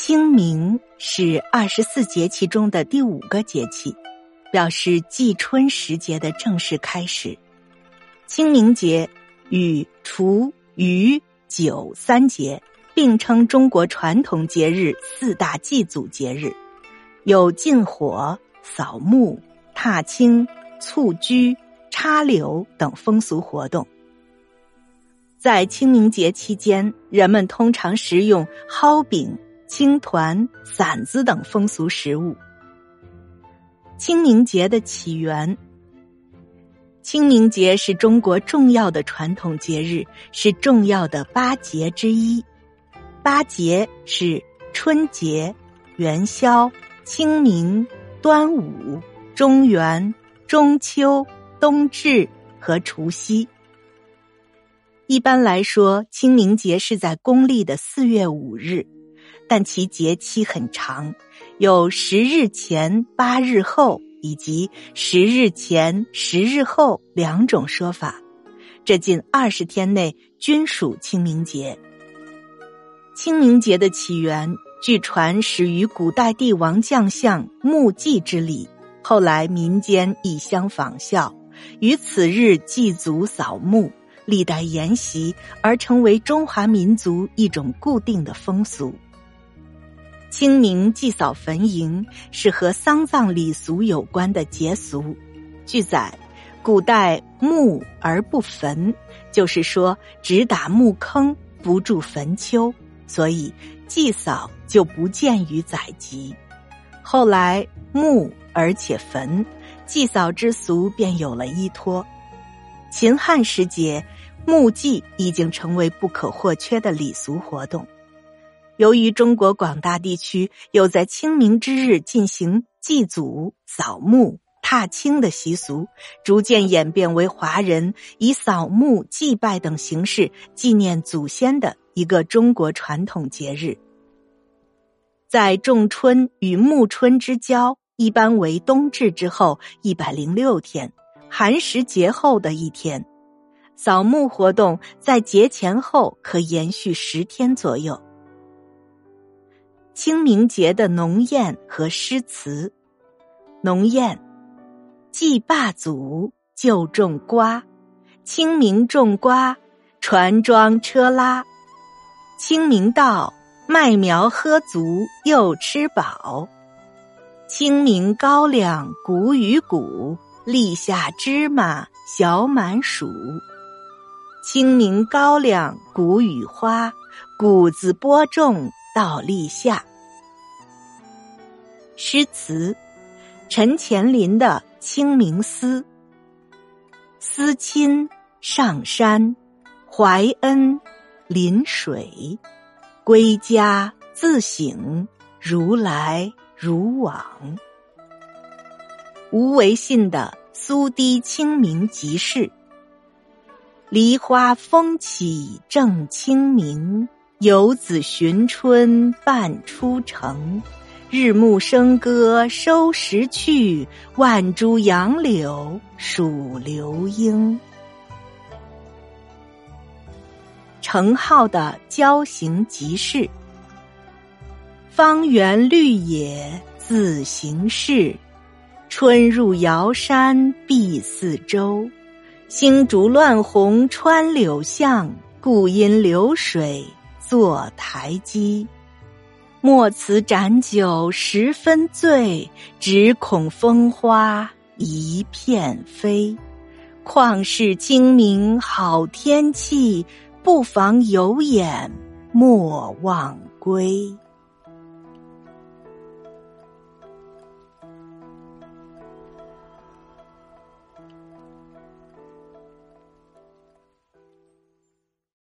清明是二十四节气中的第五个节气，表示季春时节的正式开始。清明节与除、虞、九三节并称中国传统节日四大祭祖节日，有禁火、扫墓、踏青、蹴鞠、插柳等风俗活动。在清明节期间，人们通常食用蒿饼。青团、馓子等风俗食物。清明节的起源。清明节是中国重要的传统节日，是重要的八节之一。八节是春节、元宵、清明、端午、中元、中秋、冬至和除夕。一般来说，清明节是在公历的四月五日。但其节期很长，有十日前、八日后以及十日前、十日后两种说法。这近二十天内均属清明节。清明节的起源，据传始于古代帝王将相墓祭之礼，后来民间亦相仿效，于此日祭祖扫墓，历代沿袭而成为中华民族一种固定的风俗。清明祭扫坟茔是和丧葬礼俗有关的节俗。据载，古代墓而不坟，就是说只打墓坑不筑坟丘，所以祭扫就不见于载籍。后来墓而且坟，祭扫之俗便有了依托。秦汉时节，墓祭已经成为不可或缺的礼俗活动。由于中国广大地区有在清明之日进行祭祖、扫墓、踏青的习俗，逐渐演变为华人以扫墓、祭拜等形式纪念祖先的一个中国传统节日。在仲春与暮春之交，一般为冬至之后一百零六天，寒食节后的一天，扫墓活动在节前后可延续十天左右。清明节的农谚和诗词，农谚：祭霸祖，就种瓜。清明种瓜，船装车拉。清明到，麦苗喝足又吃饱。清明高粱谷与谷，立夏芝麻小满薯。清明高粱谷与花，谷子播种到立夏。诗词：陈乾林的《清明思》：思亲上山，怀恩临水，归家自省，如来如往。吴维信的《苏堤清明集市》：梨花风起正清明，游子寻春半出城。日暮笙歌收拾去，万株杨柳数流莺。程颢的《郊行集市》：方圆绿野自行事，春入瑶山碧四周。星烛乱红穿柳巷，故因流水作台基。莫辞盏酒十分醉，只恐风花一片飞。况是清明好天气，不妨有眼莫忘归。